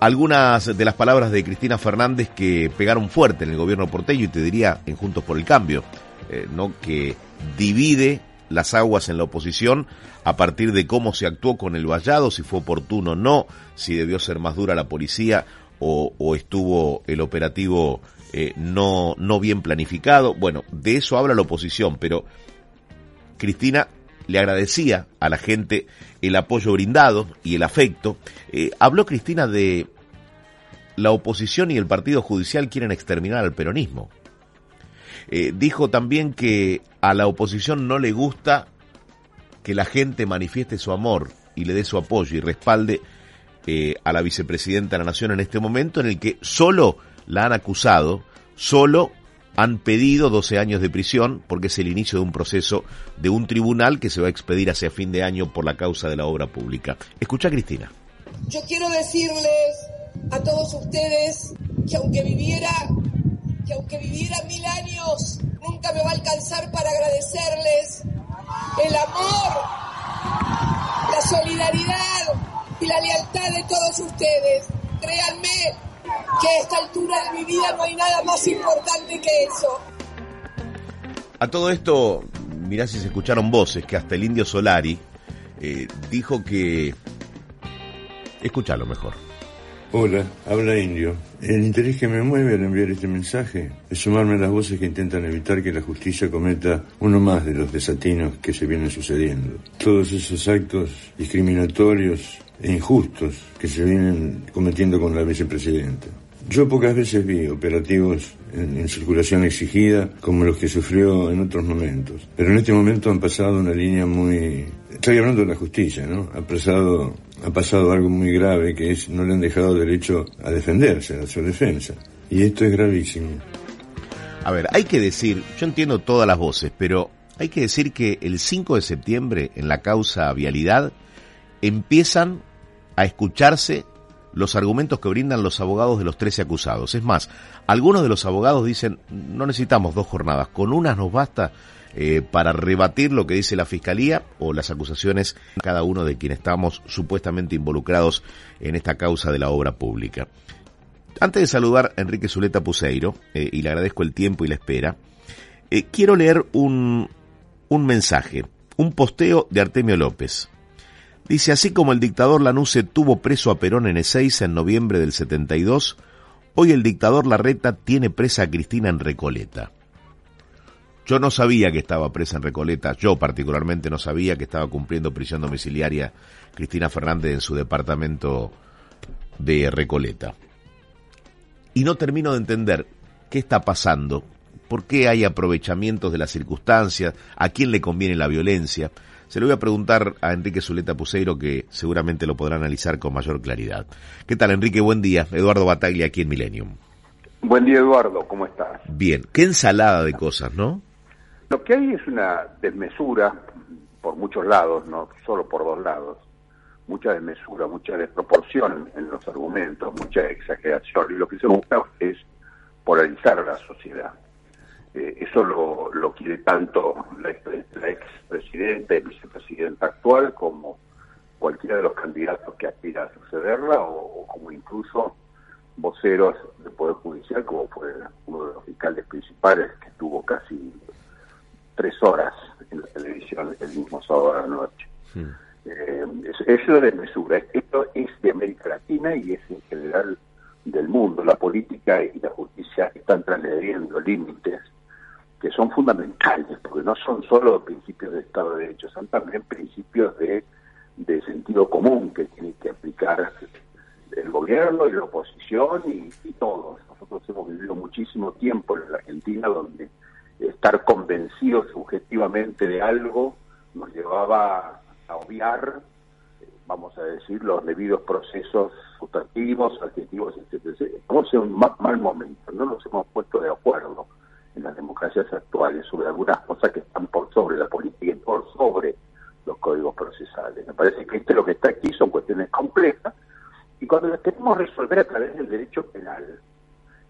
Algunas de las palabras de Cristina Fernández que pegaron fuerte en el gobierno porteño y te diría en Juntos por el Cambio, eh, ¿no? que divide las aguas en la oposición a partir de cómo se actuó con el vallado, si fue oportuno o no, si debió ser más dura la policía o, estuvo el operativo eh, no, no bien planificado. Bueno, de eso habla la oposición, pero Cristina le agradecía a la gente el apoyo brindado y el afecto. Eh, habló Cristina de la oposición y el Partido Judicial quieren exterminar al peronismo. Eh, dijo también que a la oposición no le gusta que la gente manifieste su amor y le dé su apoyo y respalde eh, a la vicepresidenta de la Nación en este momento en el que solo la han acusado, solo han pedido 12 años de prisión porque es el inicio de un proceso de un tribunal que se va a expedir hacia fin de año por la causa de la obra pública. Escucha Cristina. Yo quiero decirles a todos ustedes que aunque viviera que aunque viviera mil años nunca me va a alcanzar para agradecerles el amor, la solidaridad y la lealtad de todos ustedes. Créanme que a esta altura de mi vida no hay nada más importante que eso. A todo esto, mirá si se escucharon voces, que hasta el indio Solari eh, dijo que... Escuchalo mejor. Hola, habla Indio. El interés que me mueve al enviar este mensaje es sumarme a las voces que intentan evitar que la justicia cometa uno más de los desatinos que se vienen sucediendo. Todos esos actos discriminatorios e injustos que se vienen cometiendo con la vicepresidenta. Yo pocas veces vi operativos en, circulación exigida como los que sufrió en otros momentos, pero en este momento han pasado una línea muy... Estoy hablando de la justicia, ¿no? Ha pasado, ha pasado algo muy grave que es no le han dejado derecho a defenderse, a su defensa. Y esto es gravísimo. A ver, hay que decir, yo entiendo todas las voces, pero hay que decir que el 5 de septiembre en la causa vialidad empiezan a escucharse los argumentos que brindan los abogados de los 13 acusados. Es más, algunos de los abogados dicen, no necesitamos dos jornadas, con unas nos basta eh, para rebatir lo que dice la Fiscalía o las acusaciones de cada uno de quienes estamos supuestamente involucrados en esta causa de la obra pública. Antes de saludar a Enrique Zuleta Puseiro, eh, y le agradezco el tiempo y la espera, eh, quiero leer un, un mensaje, un posteo de Artemio López. Dice, así como el dictador Lanuse tuvo preso a Perón en Ezeiza en noviembre del 72, hoy el dictador Larreta tiene presa a Cristina en Recoleta. Yo no sabía que estaba presa en Recoleta, yo particularmente no sabía que estaba cumpliendo prisión domiciliaria Cristina Fernández en su departamento de Recoleta. Y no termino de entender qué está pasando, por qué hay aprovechamientos de las circunstancias, a quién le conviene la violencia. Se lo voy a preguntar a Enrique Zuleta Puseiro, que seguramente lo podrá analizar con mayor claridad. ¿Qué tal, Enrique? Buen día. Eduardo Bataglia, aquí en Millennium. Buen día, Eduardo. ¿Cómo estás? Bien. Qué ensalada de cosas, ¿no? Lo que hay es una desmesura por muchos lados, no solo por dos lados. Mucha desmesura, mucha desproporción en los argumentos, mucha exageración. Y lo que se busca es polarizar a la sociedad. Eh, eso lo, lo, quiere tanto la, la expresidenta y vicepresidenta actual como cualquiera de los candidatos que aspira a sucederla o, o, como incluso voceros del Poder Judicial, como fue uno de los fiscales principales que estuvo casi tres horas en la televisión el mismo sábado a la noche. Sí. Eh, eso es de mesura. Esto es de América Latina y es en general del mundo. La política y la justicia están transgrediendo límites que son fundamentales, porque no son solo principios de Estado de Derecho, son también principios de, de sentido común que tiene que aplicar el gobierno y la oposición y, todos. Nosotros hemos vivido muchísimo tiempo en la Argentina donde estar convencidos subjetivamente de algo nos llevaba a obviar vamos a decir, los debidos procesos sustantivos, adjetivos, etc. Estamos en un mal momento, no nos hemos puesto de acuerdo en las democracias actuales sobre algunas cosas que están por sobre la política y por sobre los códigos procesales. Me parece que esto lo que está aquí son cuestiones complejas y cuando las queremos resolver a través del derecho penal.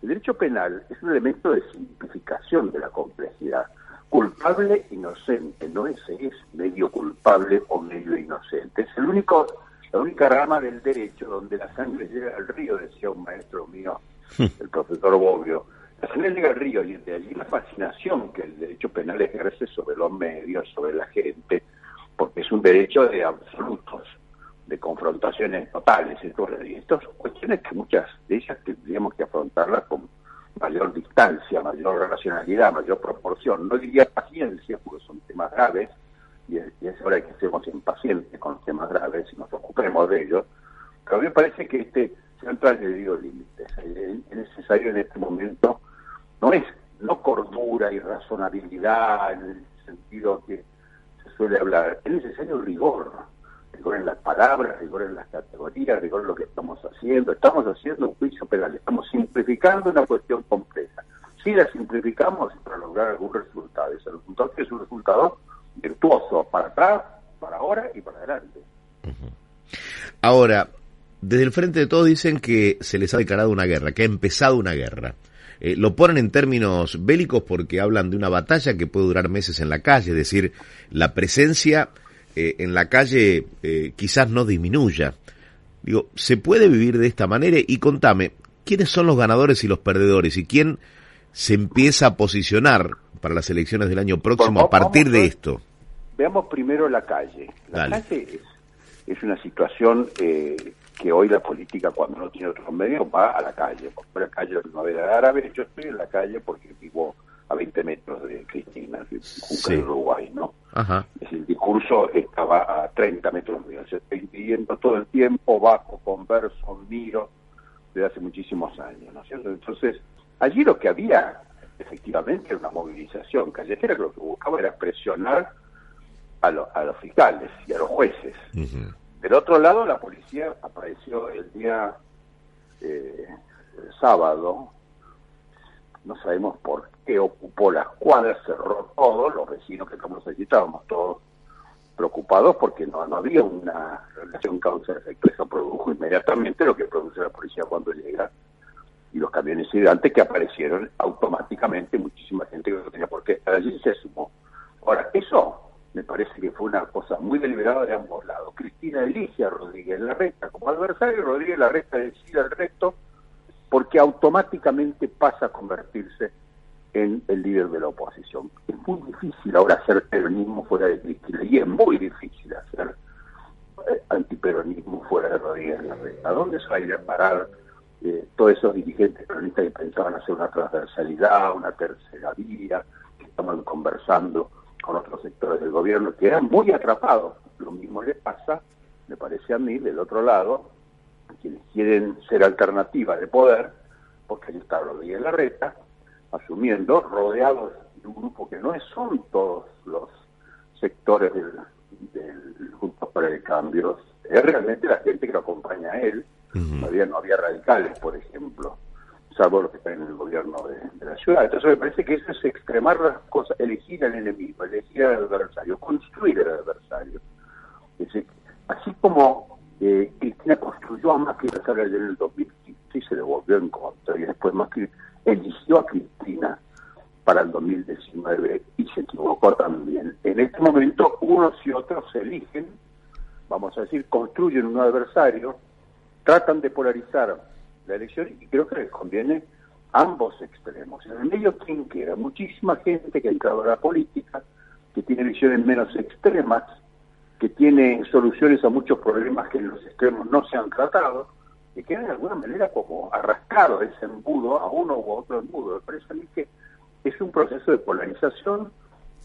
El derecho penal es un elemento de simplificación de la complejidad. Culpable, inocente, no ese es medio culpable o medio inocente. Es el único, la única rama del derecho donde la sangre llega al río, decía un maestro mío, el profesor Bobbio sangre llega al río y de allí la fascinación que el derecho penal ejerce sobre los medios, sobre la gente, porque es un derecho de absolutos, de confrontaciones totales. Y estas son cuestiones que muchas de ellas tendríamos que afrontarlas con mayor distancia, mayor racionalidad, mayor proporción. No diría paciencia, porque son temas graves, y es, hora que seamos impacientes con los temas graves y nos ocupemos de ellos. Pero a mí me parece que este se han trasgredido límites. Es necesario en este momento no es no cordura y razonabilidad en el sentido que se suele hablar, es necesario rigor, rigor en las palabras, rigor en las categorías, rigor en lo que estamos haciendo. Estamos haciendo un juicio penal, estamos simplificando una cuestión compleja. Si la simplificamos para lograr algún resultado, ese resultado es un resultado virtuoso para atrás, para ahora y para adelante. Ahora, desde el frente de todos dicen que se les ha declarado una guerra, que ha empezado una guerra. Eh, lo ponen en términos bélicos porque hablan de una batalla que puede durar meses en la calle, es decir, la presencia eh, en la calle eh, quizás no disminuya. Digo, ¿se puede vivir de esta manera? Y contame, ¿quiénes son los ganadores y los perdedores? ¿Y quién se empieza a posicionar para las elecciones del año próximo a partir de esto? Veamos primero la calle. La calle es, es, una situación que hoy la política cuando no tiene otros medios va a la calle, por la calle de la primavera árabe, yo estoy en la calle porque vivo a 20 metros de Cristina, de Uruguay, ¿no? el discurso estaba a 30 metros mío, yo estoy viviendo todo el tiempo, bajo, converso, miro, desde hace muchísimos años, ¿no es cierto? Entonces, allí lo que había efectivamente era una movilización callejera que lo que buscaba era presionar a, a los fiscales y a los jueces. Del otro lado, la policía apareció el día eh, sábado, no sabemos por qué ocupó las cuadras, cerró todo, los vecinos que estamos allí estábamos todos preocupados porque no, había una relación causa-efecto, eso produjo inmediatamente lo que produce la policía cuando llega y los camiones gigantes que aparecieron automáticamente, muchísima gente que no tenía por qué estar allí se. Ahora, eso me parece que fue una cosa muy deliberada de ambos lados. Cristina elige a Rodríguez Larreta como adversario, Rodríguez Larreta decide al resto porque automáticamente pasa a convertirse en el líder de la oposición. Es muy difícil ahora hacer peronismo fuera de Cristina y es muy difícil hacer eh, antiperonismo fuera de Rodríguez Larreta. ¿A dónde se va a ir a parar eh, todos esos dirigentes peronistas que pensaban hacer una transversalidad, una tercera vía, que estaban conversando con otros sectores del gobierno que eran muy atrapados. Lo mismo les pasa, me parece a mí, del otro lado, quienes quieren ser alternativa de poder, porque ahí está Rodríguez Larreta, asumiendo, rodeados de un grupo que no son todos los sectores del, del Juntos para el Cambio, es realmente la gente que lo acompaña a él, todavía no había radicales, por ejemplo, salvo los que están en el gobierno de, la ciudad. Entonces me parece que eso es extremar las cosas, elegir al enemigo, elegir al adversario, construir al adversario. así como eh, Cristina construyó a Macri en el 2015 y se le volvió en contra, y después Macri eligió a Cristina para el 2019 y se equivocó también. En este momento unos y otros se eligen, vamos a decir, construyen un adversario, tratan de polarizar la elección y creo que les conviene ambos extremos. En el medio, quien quiera, muchísima gente que ha entrado a la política, que tiene visiones menos extremas, que tiene soluciones a muchos problemas que en los extremos no se han tratado, que quedan de alguna manera como arrastrado ese embudo a uno u otro embudo. Me parece a mí que es un proceso de polarización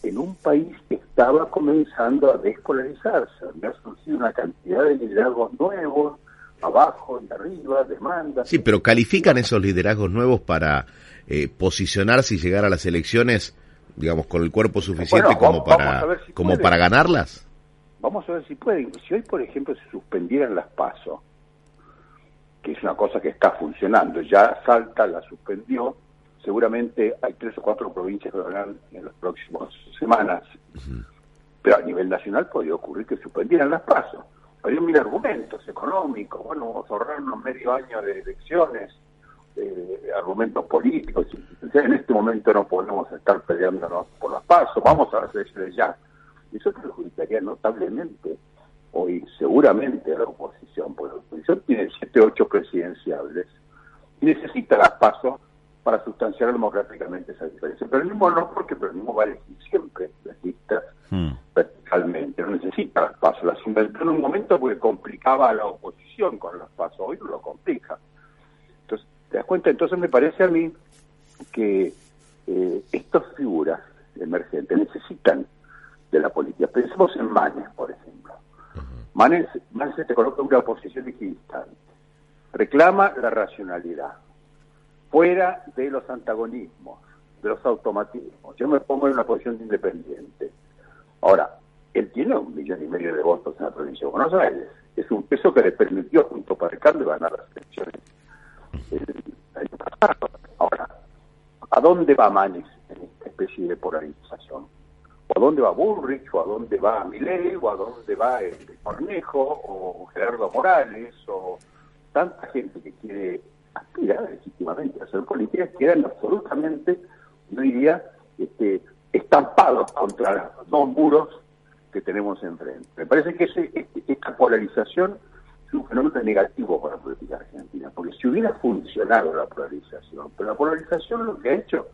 en un país que estaba comenzando a despolarizarse. Me ha surgido una cantidad de liderazgos nuevos, abajo y arriba, demanda. Sí, pero califican esos liderazgos nuevos para eh, posicionarse y llegar a las elecciones, digamos, con el cuerpo suficiente como para como para ganarlas. vamos a ver si pueden. Si hoy, por ejemplo, se suspendieran las pasos, que es una cosa que está funcionando, ya Salta la suspendió, seguramente hay tres o cuatro provincias que lo harán en las próximas semanas, pero a nivel nacional podría ocurrir que suspendieran las pasos. Había mil argumentos económicos, bueno, vamos a ahorrarnos medio año de elecciones, eh, argumentos políticos. En este momento no podemos estar peleándonos por las pasos, vamos a hacer ya. Eso perjudicaría notablemente hoy seguramente a la oposición, porque la oposición tiene siete ocho presidenciables y necesita las pasos para sustanciar democráticamente esa diferencia. Pero el mismo no, porque el mismo va a elegir siempre las listas hmm. verticalmente, no necesita las pasos. Las inventó en un momento porque complicaba a la oposición con las pasos, hoy no lo complica. Entonces, ¿te das cuenta? Entonces me parece a mí que eh, estas figuras emergentes necesitan de la política. Pensemos en Manes, por ejemplo. Manes, Manes se coloca una posición equidistante. Reclama la racionalidad, fuera de los antagonismos, de los automatismos. Yo me pongo en una posición de independiente. Ahora, él tiene un millón y medio de votos en la provincia de Buenos Aires. Es un peso que le permitió, junto para el cambio, ganar las elecciones el año pasado. Ahora, ¿a dónde va Manes en esta especie de polarización? a dónde va Bullrich, o a dónde va Milei, o a dónde va el Cornejo, o Gerardo Morales, o tanta gente que quiere aspirar legítimamente a hacer política, quedan absolutamente, yo diría, este, estampados contra los dos muros que tenemos enfrente. Me parece que ese, este, esta polarización es un fenómeno negativo para la política argentina, porque si hubiera funcionado la polarización, pero la polarización lo que ha hecho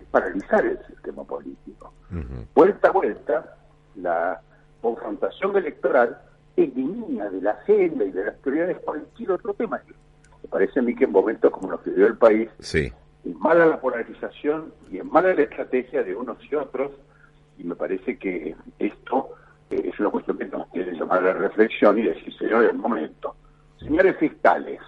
es paralizar el sistema político. Vuelta a vuelta, la confrontación electoral elimina de la agenda y de las prioridades cualquier otro tema. Me parece a mí que en momentos como los que vivió el país, es mala la polarización y es mala la estrategia de unos y otros, y me parece que esto eh, es una cuestión que nos tiene que llamar a la reflexión y decir, señores, un momento, señores fiscales,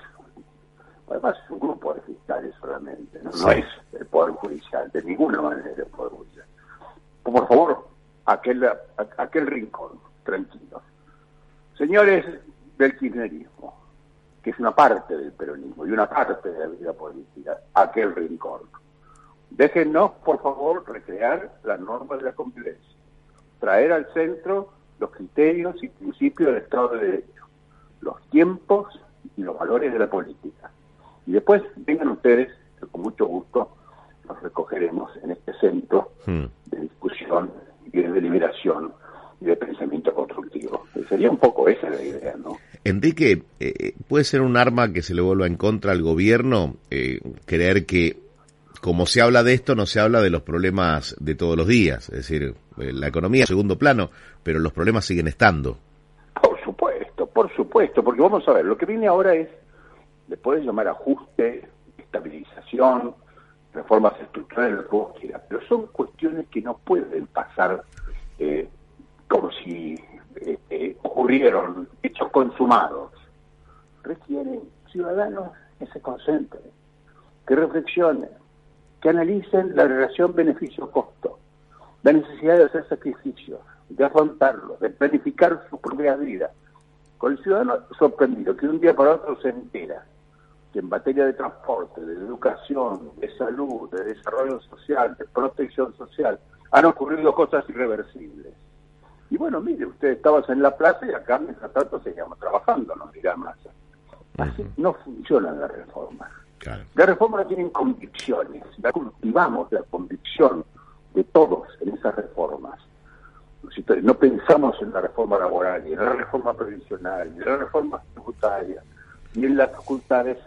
además es un grupo de fiscales solamente, no, no es el Poder Judicial, de ninguna manera el Poder Judicial. Por favor, aquel, aquel rincón, tranquilo. Señores del kirchnerismo, que es una parte del peronismo y una parte de la vida política, aquel rincón. Déjennos, por favor, recrear las normas de la convivencia, traer al centro los criterios y principios del Estado de Derecho, los tiempos y los valores de la política. Y después vengan ustedes, que con mucho gusto nos recogeremos en este centro hmm de discusión y de deliberación de pensamiento constructivo. Sería un poco esa la idea, ¿no? Enrique, eh, ¿puede ser un arma que se le vuelva en contra al gobierno eh, creer que como se habla de esto, no se habla de los problemas de todos los días? Es decir, eh, la economía en segundo plano, pero los problemas siguen estando. Por supuesto, por supuesto, porque vamos a ver, lo que viene ahora es, le puedes llamar ajuste, estabilización, reformas estructurales, lo que vos quieras, pero son cuestiones que no pueden pasar eh, como si este, ocurrieron hechos consumados. Requieren ciudadanos que se concentren, que reflexionen, que analicen la relación beneficio-costo, la necesidad de hacer sacrificios, de afrontarlo, de planificar su propia vida. Con el ciudadano sorprendido que de un día para otro se entera que en materia de transporte, de educación, de salud, de desarrollo social, de protección social, han ocurrido cosas irreversibles. Y bueno, mire, usted estaba en la plaza y acá mientras tanto seguíamos trabajando, nos dirá más. Así no funcionan las reformas. Las reformas tienen convicciones, la cultivamos la convicción de todos en esas reformas. No pensamos en la reforma laboral, ni en la reforma previsional, ni en la reforma tributaria, ni en las facultades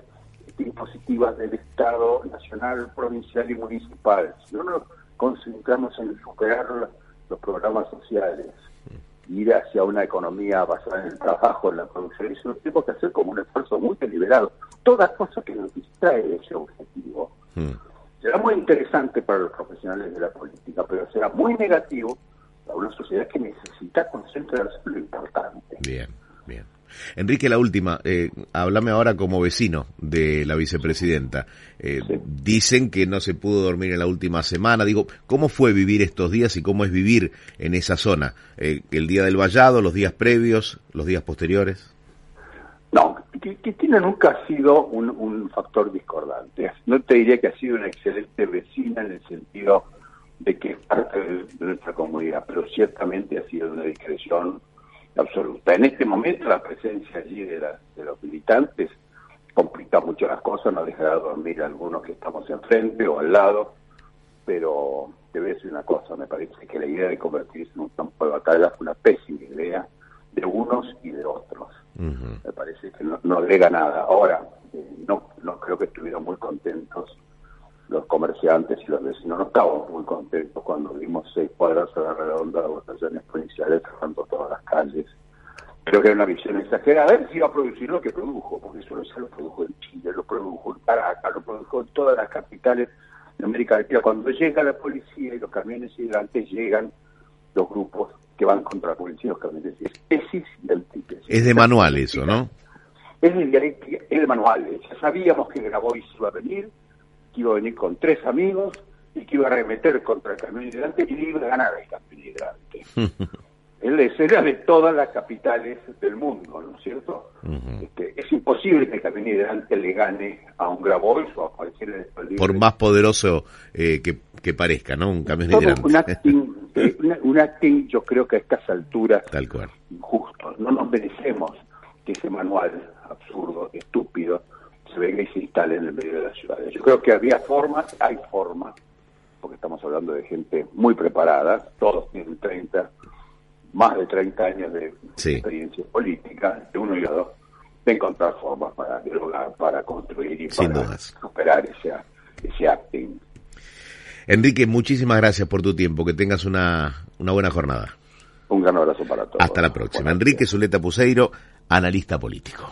impositivas del Estado nacional, provincial y municipal. Si no nos concentramos en superar los programas sociales, ir hacia una economía basada en el trabajo, en la producción, eso lo tenemos que hacer como un esfuerzo muy deliberado. Todas cosas que nos distrae de ese objetivo. Hmm. Será muy interesante para los profesionales de la política, pero será muy negativo para una sociedad que necesita concentrarse en lo importante. Bien, bien. Enrique, la última, eh, háblame ahora como vecino de la vicepresidenta. Eh, Dicen que no se pudo dormir en la última semana. Digo, ¿cómo fue vivir estos días y cómo es vivir en esa zona? Eh, ¿El día del vallado, los días previos, los días posteriores? No, Cristina nunca ha sido un, un factor discordante. No te diría que ha sido una excelente vecina en el sentido de que es parte de, nuestra comunidad, pero ciertamente ha sido una discreción absoluta. En este momento la presencia allí de, de los militantes complica mucho las cosas, no deja de dormir a algunos que estamos enfrente o al lado, pero debe ser una cosa, me parece que la idea de convertirse en un campo de batalla fue una pésima idea de unos y de otros. Me parece que no, no agrega nada. Ahora, eh, no, no creo que estuvieron muy contentos los comerciantes y los vecinos no estábamos muy contentos cuando vimos seis cuadras a la redonda de votaciones policiales cerrando todas las calles. Creo que era una visión exagerada. A ver si iba a producir lo que produjo, porque eso no se lo produjo en Chile, lo produjo en Caracas, lo produjo en todas las capitales de América Latina. Cuando llega la policía y los camiones hidrantes llegan los grupos que van contra la policía y los camiones es tesis y antítesis. Es de manual eso, ¿no? Es de es de manual. Ya sabíamos que Grabois iba a venir, que iba a venir con tres amigos y que iba a remeter contra el camión hidrante y iba a ganar el camión hidrante. Él era de todas las capitales del mundo, ¿no es cierto? este, es imposible que el camión hidrante le gane a un Grabois o a cualquier Por más poderoso eh, que, que, parezca, ¿no? Un camión hidrante. Un acting, eh, un acting, yo creo que a estas alturas, Tal cual. injusto. No nos merecemos que ese manual absurdo, estúpido, se venga y se instale en el medio de las ciudades. Yo creo que había formas, hay formas, porque estamos hablando de gente muy preparada, todos tienen 30, más de 30 años de experiencia política, de uno y de dos, de encontrar formas para dialogar, para construir y para superar ese, ese acting. Enrique, muchísimas gracias por tu tiempo, que tengas una, una buena jornada. Un gran abrazo para todos. Hasta la próxima. Enrique Zuleta Puseiro, analista político.